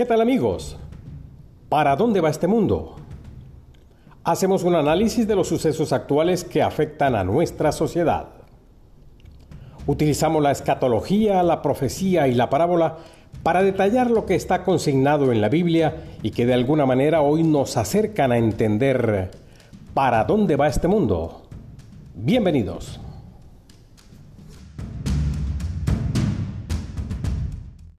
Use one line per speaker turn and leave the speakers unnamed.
¿Qué tal amigos? ¿Para dónde va este mundo? Hacemos un análisis de los sucesos actuales que afectan a nuestra sociedad. Utilizamos la escatología, la profecía y la parábola para detallar lo que está consignado en la Biblia y que de alguna manera hoy nos acercan a entender para dónde va este mundo. Bienvenidos.